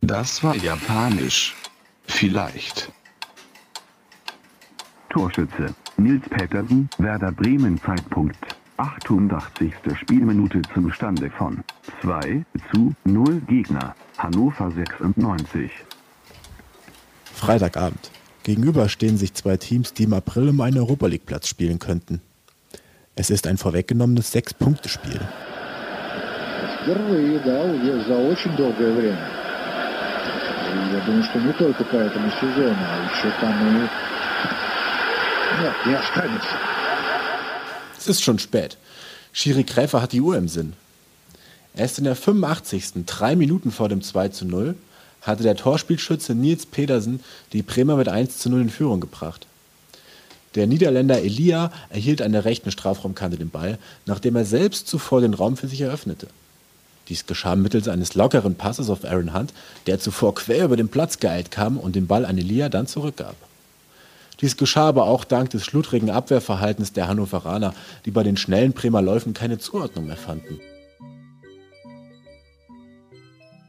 Das war japanisch. Vielleicht. Torschütze Nils Petersen, Werder Bremen Zeitpunkt 88. Spielminute zum Stande von 2 zu 0 Gegner Hannover 96. Freitagabend. Gegenüber stehen sich zwei Teams, die im April um einen Europa League Platz spielen könnten. Es ist ein vorweggenommenes 6 Punkte Spiel. Впервые, да, за очень долгое время. И я думаю, что не только по этому сезону, es ist schon spät. Schiri Gräfer hat die Uhr im Sinn. Erst in der 85. drei Minuten vor dem 2 zu 0 hatte der Torspielschütze Nils Pedersen die Bremer mit 1 zu 0 in Führung gebracht. Der Niederländer Elia erhielt an der rechten Strafraumkante den Ball, nachdem er selbst zuvor den Raum für sich eröffnete. Dies geschah mittels eines lockeren Passes auf Aaron Hunt, der zuvor quer über den Platz geeilt kam und den Ball an Elia dann zurückgab. Dies geschah aber auch dank des schludrigen Abwehrverhaltens der Hannoveraner, die bei den schnellen Bremer Läufen keine Zuordnung mehr fanden.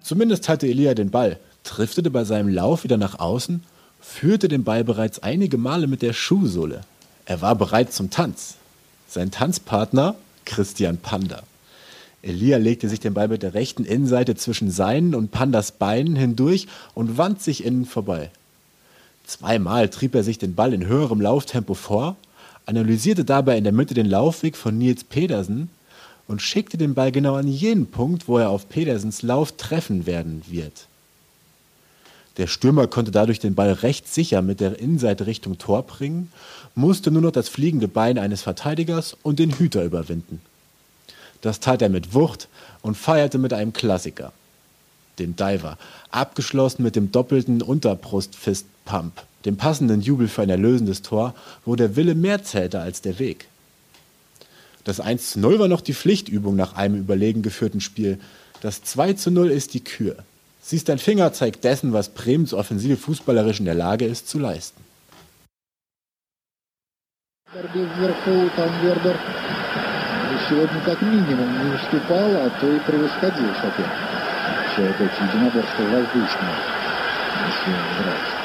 Zumindest hatte Elia den Ball, driftete bei seinem Lauf wieder nach außen, führte den Ball bereits einige Male mit der Schuhsohle. Er war bereit zum Tanz. Sein Tanzpartner Christian Panda. Elia legte sich den Ball mit der rechten Innenseite zwischen seinen und Pandas Beinen hindurch und wand sich innen vorbei. Zweimal trieb er sich den Ball in höherem Lauftempo vor, analysierte dabei in der Mitte den Laufweg von Nils Pedersen und schickte den Ball genau an jenen Punkt, wo er auf Pedersens Lauf treffen werden wird. Der Stürmer konnte dadurch den Ball recht sicher mit der Innenseite Richtung Tor bringen, musste nur noch das fliegende Bein eines Verteidigers und den Hüter überwinden. Das tat er mit Wucht und feierte mit einem Klassiker dem Diver, abgeschlossen mit dem doppelten Unterbrust-Fist-Pump, dem passenden Jubel für ein erlösendes Tor, wo der Wille mehr zählte als der Weg. Das 1 zu 0 war noch die Pflichtübung nach einem überlegen geführten Spiel. Das 2 zu 0 ist die Kür. Sie ist ein Fingerzeig dessen, was Bremens Offensive fußballerisch in der Lage ist zu leisten. Сегодня как минимум не уступала, а то и превосходил соперника. Единоборство воздушное, если брать.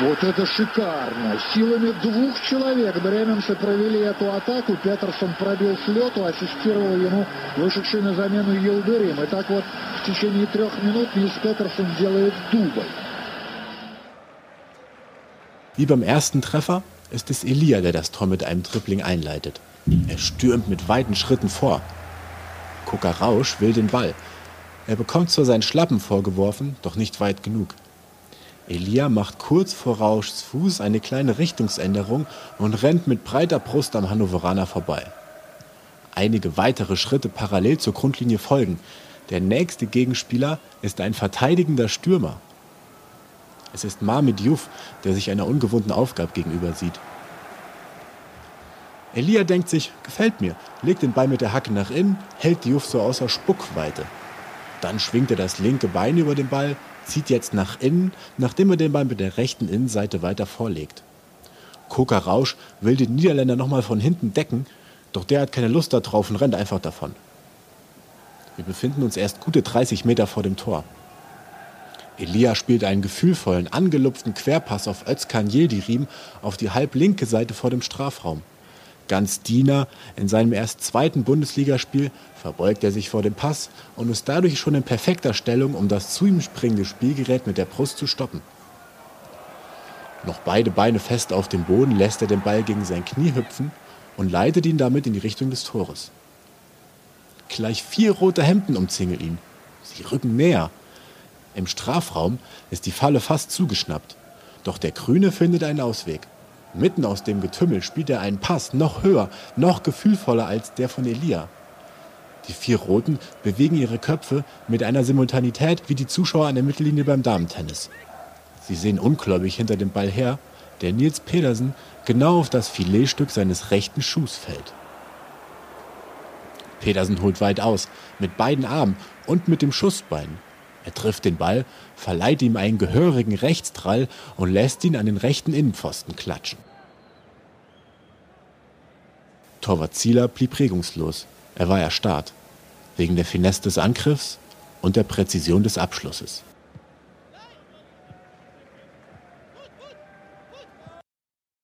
Вот это шикарно! Силами двух человек бременцы провели эту атаку. Петерсон пробил с лету, ассистировал ему вышедший на замену Елдырим. И так вот в течение трех минут Нils Петерсон делает дубль. Wie beim ersten Treffer ist es Elia, der das Tor mit einem Tripling einleitet. Er stürmt mit weiten Schritten vor, Gucker Rausch will den Ball. Er bekommt zwar seinen Schlappen vorgeworfen, doch nicht weit genug. Elia macht kurz vor Rauschs Fuß eine kleine Richtungsänderung und rennt mit breiter Brust am Hannoveraner vorbei. Einige weitere Schritte parallel zur Grundlinie folgen. Der nächste Gegenspieler ist ein verteidigender Stürmer. Es ist Mahmed Yuf, der sich einer ungewohnten Aufgabe gegenüber sieht. Elia denkt sich, gefällt mir, legt den Ball mit der Hacke nach innen, hält die Juff so außer Spuckweite. Dann schwingt er das linke Bein über den Ball, zieht jetzt nach innen, nachdem er den Ball mit der rechten Innenseite weiter vorlegt. Koka Rausch will den Niederländer nochmal von hinten decken, doch der hat keine Lust darauf und rennt einfach davon. Wir befinden uns erst gute 30 Meter vor dem Tor. Elia spielt einen gefühlvollen, angelupften Querpass auf Özkan Yildirim auf die halblinke Seite vor dem Strafraum. Ganz Diener in seinem erst zweiten Bundesligaspiel verbeugt er sich vor dem Pass und ist dadurch schon in perfekter Stellung, um das zu ihm springende Spielgerät mit der Brust zu stoppen. Noch beide Beine fest auf dem Boden lässt er den Ball gegen sein Knie hüpfen und leitet ihn damit in die Richtung des Tores. Gleich vier rote Hemden umzingeln ihn. Sie rücken näher. Im Strafraum ist die Falle fast zugeschnappt. Doch der Grüne findet einen Ausweg. Mitten aus dem Getümmel spielt er einen Pass noch höher, noch gefühlvoller als der von Elia. Die vier Roten bewegen ihre Köpfe mit einer Simultanität wie die Zuschauer an der Mittellinie beim Damentennis. Sie sehen ungläubig hinter dem Ball her, der Nils Pedersen genau auf das Filetstück seines rechten Schuhs fällt. Pedersen holt weit aus, mit beiden Armen und mit dem Schussbein. Er trifft den Ball, verleiht ihm einen gehörigen Rechtstrall und lässt ihn an den rechten Innenpfosten klatschen. Torwart Zieler blieb regungslos. Er war erstarrt. Wegen der Finesse des Angriffs und der Präzision des Abschlusses.